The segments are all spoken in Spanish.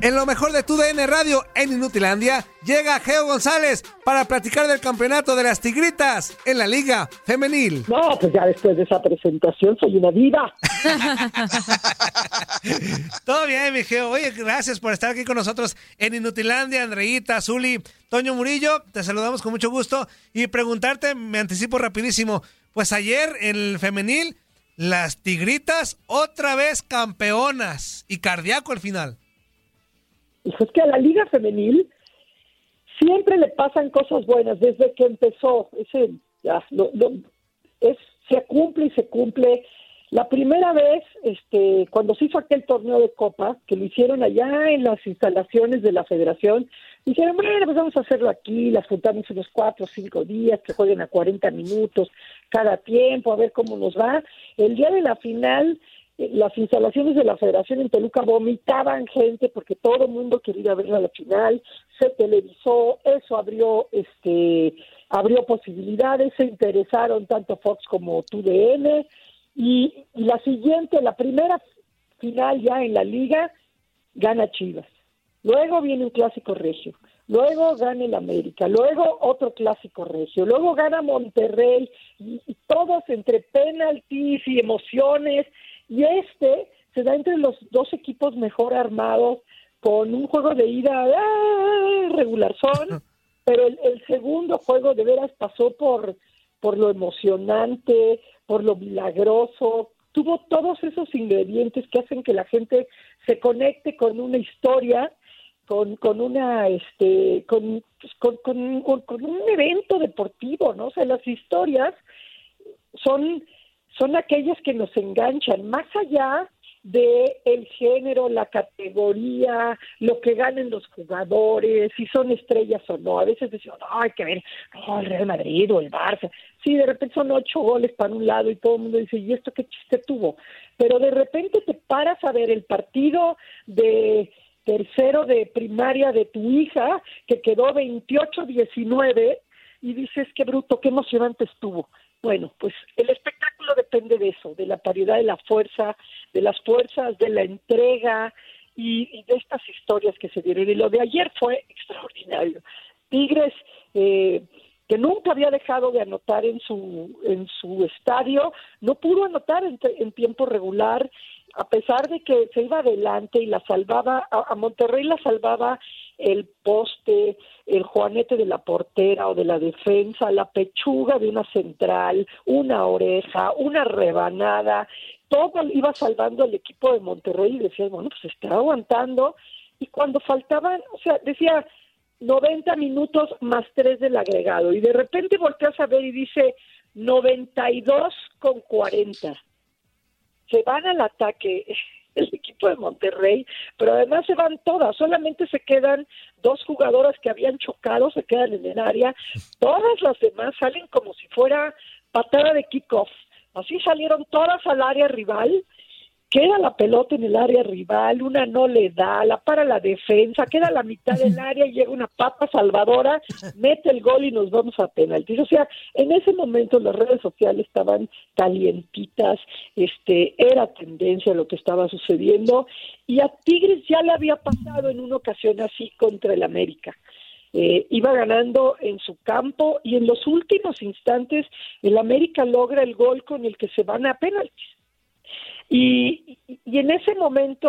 En lo mejor de tu DN Radio en Inutilandia llega Geo González para platicar del campeonato de las Tigritas en la Liga Femenil. No, pues ya después de esa presentación soy una diva. Todo bien, mi Geo. Oye, gracias por estar aquí con nosotros en Inutilandia, Andreita, Zuli, Toño Murillo. Te saludamos con mucho gusto y preguntarte, me anticipo rapidísimo. Pues ayer en el femenil, las Tigritas otra vez campeonas y cardíaco al final. Hijo, es que a la Liga Femenil siempre le pasan cosas buenas desde que empezó. Ese, ya, lo- lo- es, se cumple y se cumple. La primera vez, este, cuando se hizo aquel torneo de Copa, que lo hicieron allá en las instalaciones de la Federación, dijeron, bueno, pues vamos a hacerlo aquí, las juntamos unos cuatro o cinco días, que jueguen a 40 minutos cada tiempo, a ver cómo nos va. El día de la final, las instalaciones de la Federación en Toluca vomitaban gente porque todo el mundo quería ver a la final, se televisó, eso abrió, este, abrió posibilidades, se interesaron tanto Fox como TUDN, y, la siguiente, la primera final ya en la liga, gana Chivas. Luego viene un clásico regio. Luego gana el América. Luego otro clásico regio. Luego gana Monterrey. Todos entre penaltis y emociones. Y este se da entre los dos equipos mejor armados con un juego de ida ¡ah! regular son. Pero el, el segundo juego de veras pasó por, por lo emocionante, por lo milagroso, tuvo todos esos ingredientes que hacen que la gente se conecte con una historia, con, con una, este, con, pues, con, con- con- con un evento deportivo, ¿no? O sea, las historias son, son aquellas que nos enganchan, más allá de el género, la categoría, lo que ganen los jugadores, si son estrellas o no. A veces decimos, no, hay que ver, no, el Real Madrid o el Barça. Sí, de repente son ocho goles para un lado y todo el mundo dice, ¿y esto qué chiste tuvo? Pero de repente te paras a ver el partido de tercero de primaria de tu hija, que quedó 28-19, y dices, qué bruto, qué emocionante estuvo. Bueno, pues el espectáculo depende de eso, de la paridad de la fuerza, de las fuerzas, de la entrega y, y de estas historias que se dieron. Y lo de ayer fue extraordinario. Tigres, eh, que nunca había dejado de anotar en su, en su estadio, no pudo anotar en, en tiempo regular, a pesar de que se iba adelante y la salvaba, a, a Monterrey la salvaba el poste, el juanete de la portera o de la defensa, la pechuga de una central, una oreja, una rebanada, todo iba salvando al equipo de Monterrey y decía, bueno, pues está aguantando. Y cuando faltaban, o sea, decía 90 minutos más 3 del agregado. Y de repente volteas a ver y dice 92 con 40. Se van al ataque el equipo de Monterrey, pero además se van todas, solamente se quedan dos jugadoras que habían chocado, se quedan en el área, todas las demás salen como si fuera patada de kickoff, así salieron todas al área rival queda la pelota en el área rival, una no le da, la para la defensa, queda la mitad del área y llega una papa salvadora, mete el gol y nos vamos a penaltis. O sea, en ese momento las redes sociales estaban calientitas, este, era tendencia lo que estaba sucediendo y a Tigres ya le había pasado en una ocasión así contra el América. Eh, iba ganando en su campo y en los últimos instantes el América logra el gol con el que se van a penaltis y, y en ese momento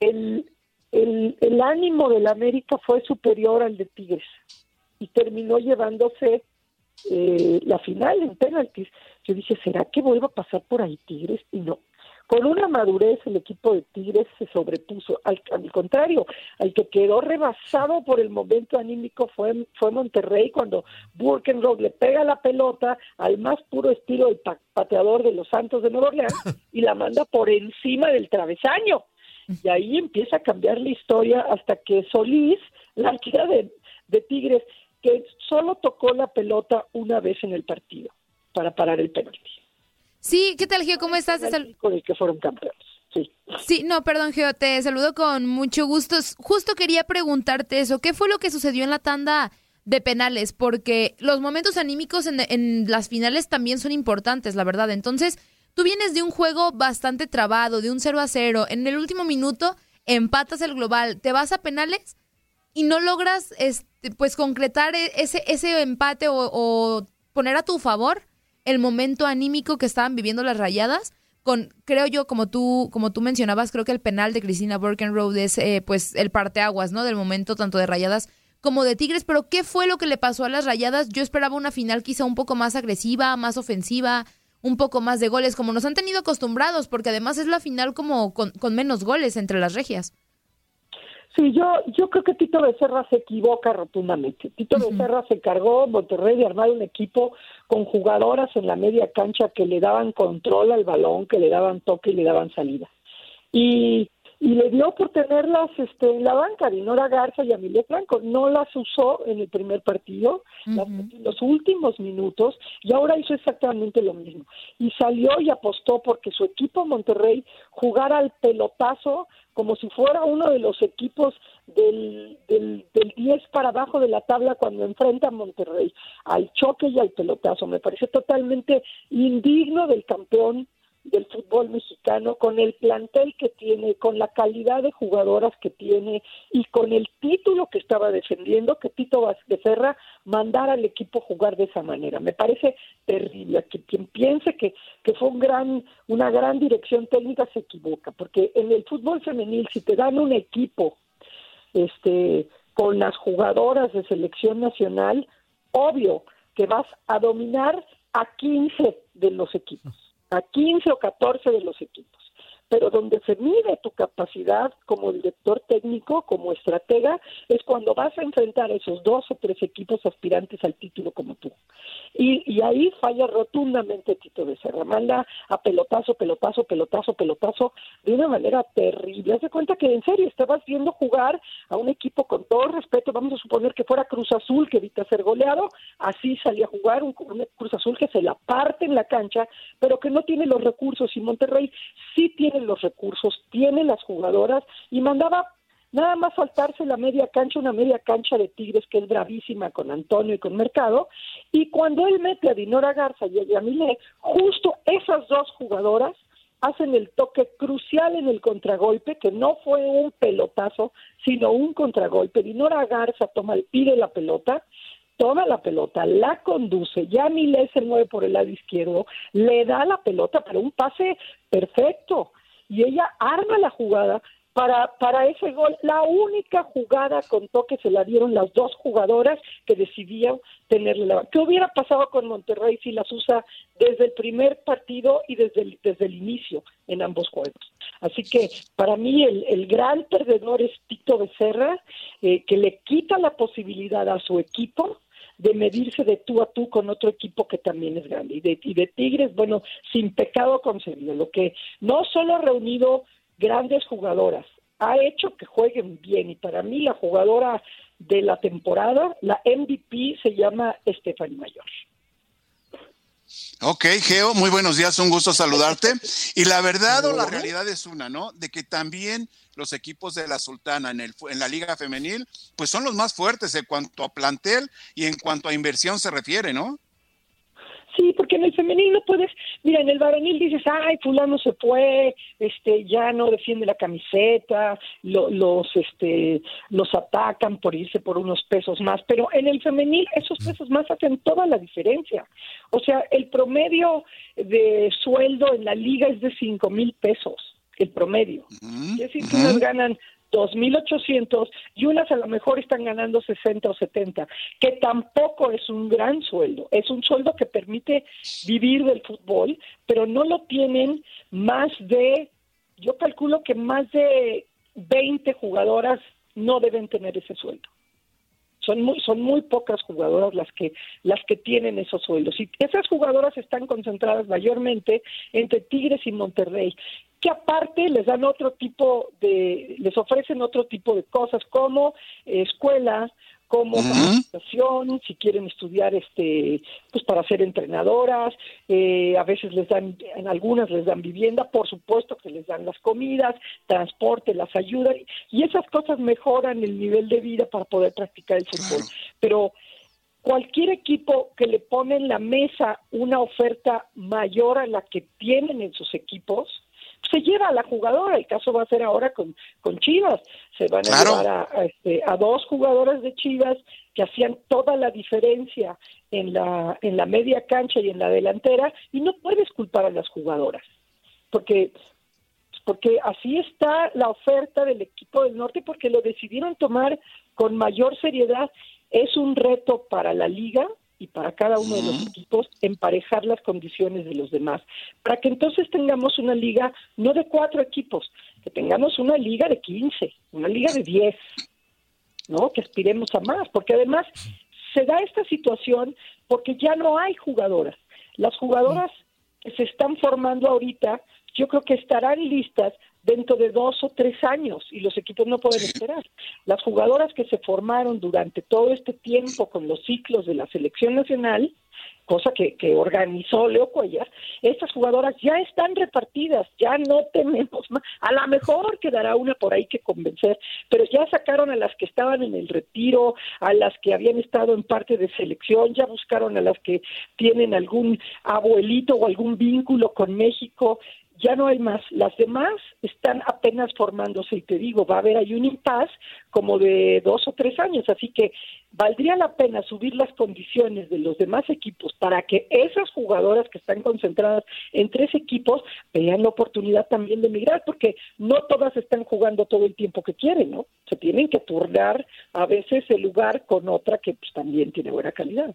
el, el, el ánimo del América fue superior al de Tigres y terminó llevándose eh, la final en penaltis. Yo dije, ¿será que vuelva a pasar por ahí Tigres? Y no. Con una madurez el equipo de Tigres se sobrepuso. Al, contrario, al que quedó rebasado por el momento anímico fue, fue Monterrey cuando Burkenroth le pega la pelota al más puro estilo del pateador de los Santos de Nueva Orleans y la manda por encima del travesaño. Y ahí empieza a cambiar la historia hasta que Solís, la arquera de, de Tigres, que solo tocó la pelota una vez en el partido para parar el penalti. Sí, ¿qué tal, Gio? ¿Cómo estás? Con el que fueron campeones. Sí. sí, no, perdón, Gio, te saludo con mucho gusto. Justo quería preguntarte eso. ¿Qué fue lo que sucedió en la tanda de penales? Porque los momentos anímicos en, en las finales también son importantes, la verdad. Entonces, tú vienes de un juego bastante trabado, de un 0 a 0. En el último minuto empatas el global, te vas a penales y no logras este, pues concretar e, ese, ese empate o, o poner a tu favor el momento anímico que estaban viviendo las rayadas con, creo yo, como tú, como tú mencionabas, creo que el penal de Cristina Burkenroad es eh, pues el parteaguas, ¿no? Del momento tanto de rayadas como de Tigres, pero ¿qué fue lo que le pasó a las rayadas? Yo esperaba una final quizá un poco más agresiva, más ofensiva, un poco más de goles, como nos han tenido acostumbrados, porque además es la final como con, con menos goles entre las regias. Sí, yo, yo creo que Tito Becerra se equivoca rotundamente. Tito Becerra se cargó Monterrey de armar un equipo con jugadoras en la media cancha que le daban control al balón, que le daban toque y le daban salida. Y, y le dio por tenerlas este, en la banca, Dinora Garza y Amelia Franco. No las usó en el primer partido, en los últimos minutos, y ahora hizo exactamente lo mismo. Y salió y apostó porque su equipo Monterrey jugara al pelotazo como si fuera uno de los equipos del, del, 10 para abajo de la tabla cuando enfrenta a Monterrey, al choque y al pelotazo. Me parece totalmente indigno del campeón del fútbol mexicano, con el plantel que tiene, con la calidad de jugadoras que tiene y con el título que estaba defendiendo, que Tito Becerra mandara al equipo jugar de esa manera. Me parece terrible. Que quien piense que, que fue un gran, una gran dirección técnica se equivoca, porque en el fútbol femenil, si te dan un equipo este, con las jugadoras de selección nacional, obvio que vas a dominar a 15 de los equipos a 15 o 14 de los equipos pero donde se mide tu capacidad como director técnico, como estratega, es cuando vas a enfrentar a esos dos o tres equipos aspirantes al título como tú. Y, y ahí falla rotundamente Tito Becerra, manda a pelotazo, pelotazo, pelotazo, pelotazo, de una manera terrible. Haz de cuenta que en serio estabas viendo jugar a un equipo con todo respeto, vamos a suponer que fuera Cruz Azul, que evita ser goleado, así salía a jugar un Cruz Azul que se la parte en la cancha, pero que no tiene los recursos, y Monterrey sí tiene los recursos, tiene las jugadoras y mandaba nada más faltarse la media cancha, una media cancha de Tigres que es bravísima con Antonio y con Mercado, y cuando él mete a Dinora Garza y a Yamile, justo esas dos jugadoras hacen el toque crucial en el contragolpe, que no fue un pelotazo, sino un contragolpe. Dinora Garza toma, pide la pelota, toma la pelota, la conduce, Yamile se mueve por el lado izquierdo, le da la pelota, pero un pase perfecto y ella arma la jugada para, para ese gol. La única jugada con toque se la dieron las dos jugadoras que decidían tenerle la ¿Qué hubiera pasado con Monterrey si las usa desde el primer partido y desde el, desde el inicio en ambos juegos? Así que para mí el, el gran perdedor es Tito Becerra, eh, que le quita la posibilidad a su equipo de medirse de tú a tú con otro equipo que también es grande. Y de, y de Tigres, bueno, sin pecado concebido, lo que no solo ha reunido grandes jugadoras, ha hecho que jueguen bien. Y para mí la jugadora de la temporada, la MVP, se llama Stephanie Mayor. Ok, Geo, muy buenos días, un gusto saludarte. Y la verdad o la realidad es una, ¿no? De que también los equipos de la Sultana en, el, en la Liga Femenil, pues son los más fuertes en cuanto a plantel y en cuanto a inversión se refiere, ¿no? Sí, porque en el femenil no puedes, mira, en el varonil dices, ay, fulano se fue, este, ya no defiende la camiseta, los, este, los atacan por irse por unos pesos más, pero en el femenil esos pesos más hacen toda la diferencia. O sea, el promedio de sueldo en la liga es de cinco mil pesos, el promedio. Es decir, que unas ganan 2.800 y unas a lo mejor están ganando 60 o 70, que tampoco es un gran sueldo, es un sueldo que permite vivir del fútbol, pero no lo tienen más de, yo calculo que más de 20 jugadoras no deben tener ese sueldo. Son muy, son muy pocas jugadoras las que, las que tienen esos sueldos. Y esas jugadoras están concentradas mayormente entre Tigres y Monterrey que aparte les dan otro tipo de, les ofrecen otro tipo de cosas como escuela, como capacitación, si quieren estudiar, este, pues para ser entrenadoras, eh, a veces les dan, en algunas les dan vivienda, por supuesto que les dan las comidas, transporte, las ayudan, y esas cosas mejoran el nivel de vida para poder practicar el fútbol. Pero cualquier equipo que le pone en la mesa una oferta mayor a la que tienen en sus equipos, se lleva a la jugadora. El caso va a ser ahora con, con Chivas. Se van a llevar a, este, a dos jugadoras de Chivas que hacían toda la diferencia en la, en la media cancha y en la delantera y no puedes culpar a las jugadoras porque porque así está la oferta del equipo del norte porque lo decidieron tomar con mayor seriedad es un reto para la liga y para cada uno de los equipos emparejar las condiciones de los demás, para que entonces tengamos una liga no de cuatro equipos, que tengamos una liga de quince, una liga de diez, ¿no? Que aspiremos a más, porque además se da esta situación porque ya no hay jugadoras. Las jugadoras que se están formando ahorita, yo creo que estarán listas dentro de dos o tres años y los equipos no pueden esperar. Las jugadoras que se formaron durante todo este tiempo con los ciclos de la selección nacional, cosa que, que organizó Leo Cuellar, estas jugadoras ya están repartidas, ya no tenemos más. A lo mejor quedará una por ahí que convencer, pero ya sacaron a las que estaban en el retiro, a las que habían estado en parte de selección, ya buscaron a las que tienen algún abuelito o algún vínculo con México, ya no hay más. Las demás están apenas formándose y te digo, va a haber ahí un impasse como de dos o tres años, así que valdría la pena subir las condiciones de los demás equipos para que esas jugadoras que están concentradas en tres equipos vean la oportunidad también de emigrar, porque no todas están jugando todo el tiempo que quieren, ¿no? Se tienen que turnar a veces el lugar con otra que pues, también tiene buena calidad.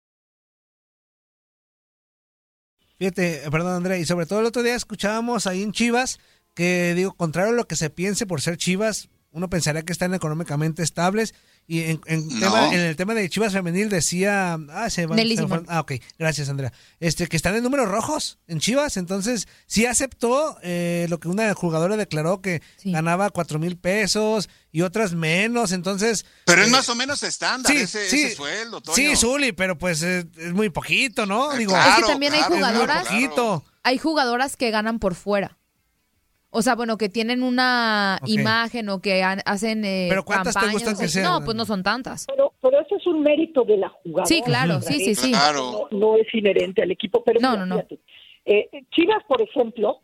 Fíjate, perdón Andrea, y sobre todo el otro día escuchábamos ahí en Chivas que, digo, contrario a lo que se piense por ser Chivas, uno pensaría que están económicamente estables. Y en, en, tema, en el tema de Chivas Femenil decía. Ah, se van, se ah, ok, gracias Andrea. Este, que están en números rojos en Chivas. Entonces, sí aceptó eh, lo que una jugadora declaró que ganaba cuatro mil pesos y otras menos. Entonces. Pero es eh, más o menos estándar sí, ese, sí, ese sueldo, Toño. Sí, Zuli, pero pues es, es muy poquito, ¿no? Digo, es que también hay jugadoras. Hay jugadoras que ganan por fuera. O sea, bueno, que tienen una imagen o que han- hacen eh, ¿Pero cuántas te campañas, gustan que sean? No, pues no son tantas. Pero, pero eso es un mérito de la jugadora. Sí, claro, sí, sí, sí. No, no es inherente al equipo, pero No, mira, no, no. fíjate, eh, Chivas, por ejemplo,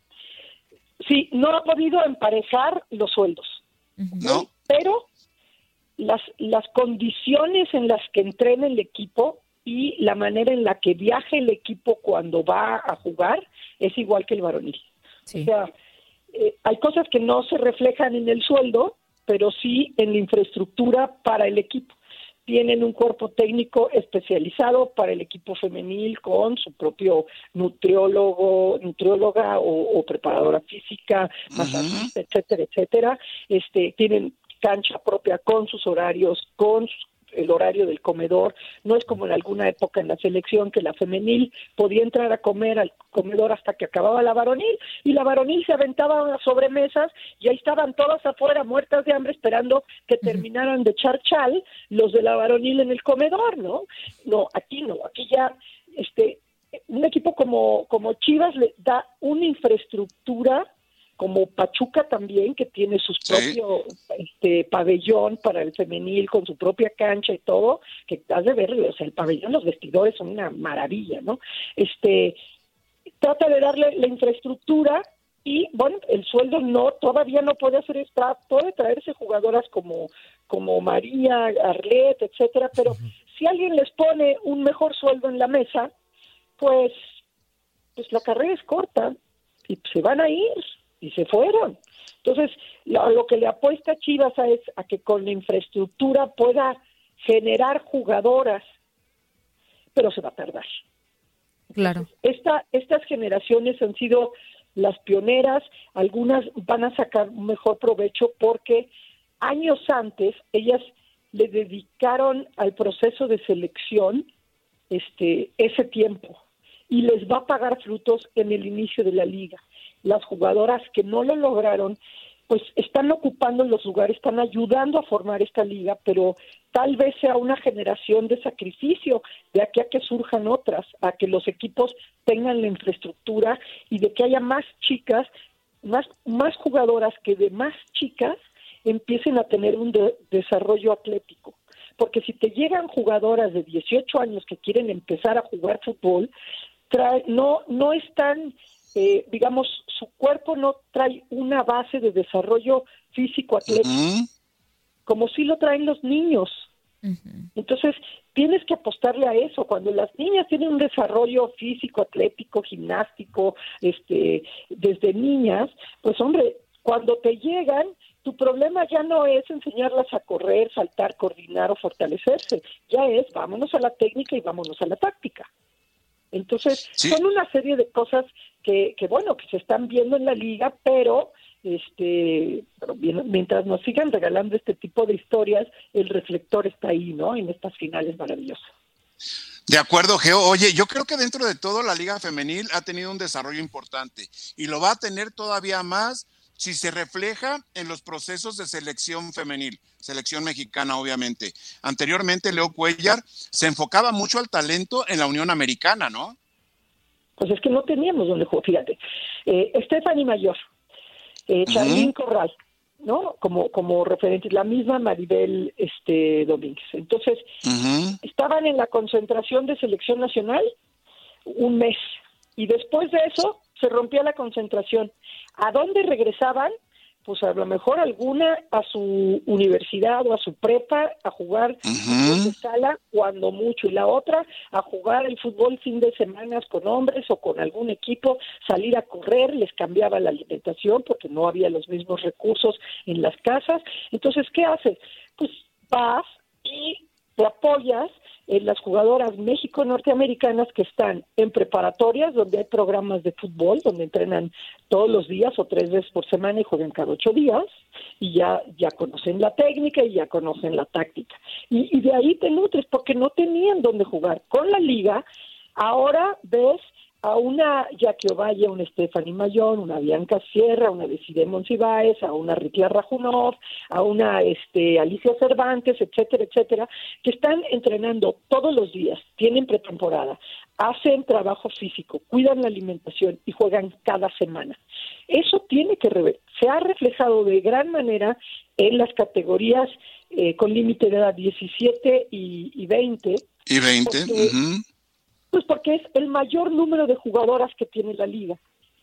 sí, no ha podido emparejar los sueldos. No. Pero las, las condiciones en las que entrena el equipo y la manera en la que viaja el equipo cuando va a jugar es igual que el varonil. O sea, eh, hay cosas que no se reflejan en el sueldo, pero sí en la infraestructura para el equipo. Tienen un cuerpo técnico especializado para el equipo femenil con su propio nutriólogo, nutrióloga o, o preparadora física, masajista, etcétera, etcétera. Este, tienen cancha propia con sus horarios, con sus el horario del comedor. No es como en alguna época en la selección que la femenil podía entrar a comer al comedor hasta que acababa la varonil y la varonil se aventaba a las sobremesas y ahí estaban todas afuera muertas de hambre esperando que terminaran de echar chal los de la varonil en el comedor, ¿no? No, aquí no, aquí ya este un equipo como como Chivas le da una infraestructura como Pachuca también, que tiene su propio este, pabellón para el femenil con su propia cancha y todo, que has de ver, o sea, el pabellón, los vestidores son una maravilla, ¿no? Este, trata de darle la infraestructura y, bueno, el sueldo no, todavía no puede hacer esta, puede traerse jugadoras como, como María, Arlet, etcétera, pero si alguien les pone un mejor sueldo en la mesa, pues, pues la carrera es corta y se van a ir y se fueron. Entonces, lo, lo que le apuesta Chivas a es a que con la infraestructura pueda generar jugadoras, pero se va a tardar. Claro. Esta, estas generaciones han sido las pioneras, algunas van a sacar un mejor provecho porque años antes ellas le dedicaron al proceso de selección este ese tiempo y les va a pagar frutos en el inicio de la liga. Las jugadoras que no lo lograron, pues están ocupando los lugares, están ayudando a formar esta liga, pero tal vez sea una generación de sacrificio de aquí a que surjan otras, a que los equipos tengan la infraestructura y de que haya más chicas, más, más jugadoras que de más chicas empiecen a tener un de- desarrollo atlético. Porque si te llegan jugadoras de 18 años que quieren empezar a jugar fútbol, trae- no, no están, eh, digamos, su cuerpo no trae una base de desarrollo físico atlético, como sí lo traen los niños. Entonces, tienes que apostarle a eso. Cuando las niñas tienen un desarrollo físico, atlético, gimnástico, este, desde niñas, pues hombre, cuando te llegan, tu problema ya no es enseñarlas a correr, saltar, coordinar o fortalecerse. Ya es vámonos a la técnica y vámonos a la táctica. Entonces, son una serie de cosas que, que, bueno, que se están viendo en la liga, pero este pero mientras nos sigan regalando este tipo de historias, el reflector está ahí, ¿no? En estas finales maravillosas. De acuerdo, Geo. Oye, yo creo que dentro de todo la Liga Femenil ha tenido un desarrollo importante y lo va a tener todavía más si se refleja en los procesos de selección femenil, selección mexicana, obviamente. Anteriormente, Leo Cuellar se enfocaba mucho al talento en la Unión Americana, ¿no? Pues es que no teníamos donde jugar, fíjate. Eh, Stephanie Mayor, eh, Charlín Corral, ¿no? Como, como referentes, la misma Maribel este, Domínguez. Entonces, estaban en la concentración de selección nacional un mes y después de eso se rompía la concentración. ¿A dónde regresaban? Pues a lo mejor alguna a su universidad o a su prepa a jugar fútbol de sala cuando mucho y la otra a jugar el fútbol fin de semanas con hombres o con algún equipo, salir a correr, les cambiaba la alimentación porque no había los mismos recursos en las casas. Entonces, ¿qué haces? Pues vas y te apoyas en las jugadoras México-norteamericanas que están en preparatorias, donde hay programas de fútbol, donde entrenan todos los días o tres veces por semana y juegan cada ocho días, y ya, ya conocen la técnica y ya conocen la táctica. Y, de ahí te nutres, porque no tenían dónde jugar. Con la liga, ahora ves a una Jackie Ovalle, una Stephanie Mayón, una Bianca Sierra, una Desiree Monsiváis, a una Ritia Rajunov, a una este, Alicia Cervantes, etcétera, etcétera, que están entrenando todos los días, tienen pretemporada, hacen trabajo físico, cuidan la alimentación y juegan cada semana. Eso tiene que rever se ha reflejado de gran manera en las categorías eh, con límite de edad 17 y, 20. Y 20. Pues porque es el mayor número de jugadoras que tiene la liga.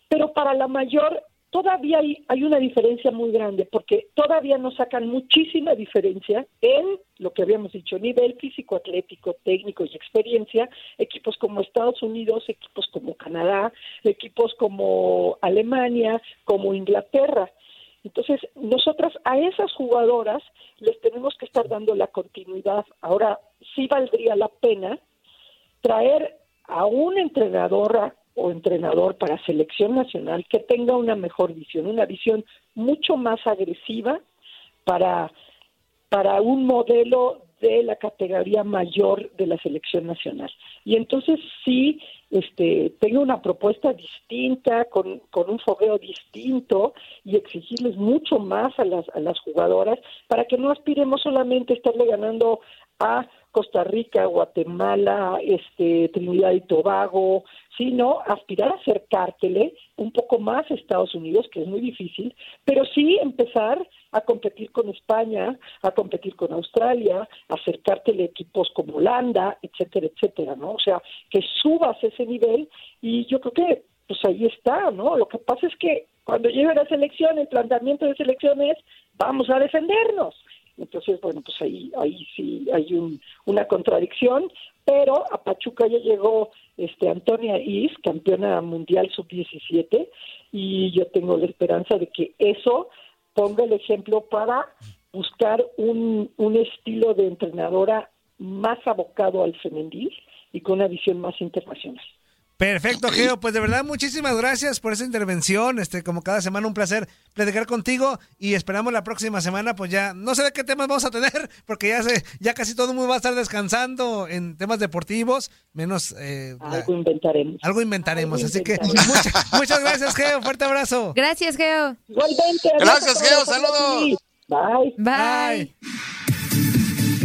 Pero para la mayor todavía hay, una diferencia muy grande, porque todavía nos sacan muchísima diferencia en lo que habíamos dicho, nivel físico, atlético, técnico y experiencia, equipos como Estados Unidos, equipos como Canadá, equipos como Alemania, como Inglaterra. Entonces, nosotras a esas jugadoras les tenemos que estar dando la continuidad. Ahora, sí valdría la pena traer a una entrenadora o entrenador para selección nacional que tenga una mejor visión, una visión mucho más agresiva para, para un modelo de la categoría mayor de la selección nacional. Y entonces sí, este, tenga una propuesta distinta, con, con un fogueo distinto y exigirles mucho más a las, a las jugadoras para que no aspiremos solamente a estarle ganando a Costa Rica, Guatemala, este, Trinidad y Tobago, sino aspirar a acercártele un poco más a Estados Unidos, que es muy difícil, pero sí empezar a competir con España, a competir con Australia, acercártele equipos como Holanda, etcétera, etcétera, ¿no? O sea, que subas ese nivel y yo creo que pues ahí está, ¿no? Lo que pasa es que cuando llegue la selección, el planteamiento de selección es vamos a defendernos. Entonces, bueno, pues ahí, ahí sí hay un, una contradicción, pero a Pachuca ya llegó este Antonia Is, campeona mundial sub-17, y yo tengo la esperanza de que eso ponga el ejemplo para buscar un, un estilo de entrenadora más abocado al femenil y con una visión más internacional. Perfecto, Geo. Pues de verdad, muchísimas gracias por esa intervención. Este, como cada semana, un placer platicar contigo y esperamos la próxima semana, pues ya, no sé de qué temas vamos a tener, porque ya se, ya casi todo el mundo va a estar descansando en temas deportivos, menos eh, algo inventaremos. Algo inventaremos, así que muchas gracias, Geo. Fuerte abrazo. Gracias, Geo. Igualmente. Gracias, Geo. Saludos. Bye. Bye.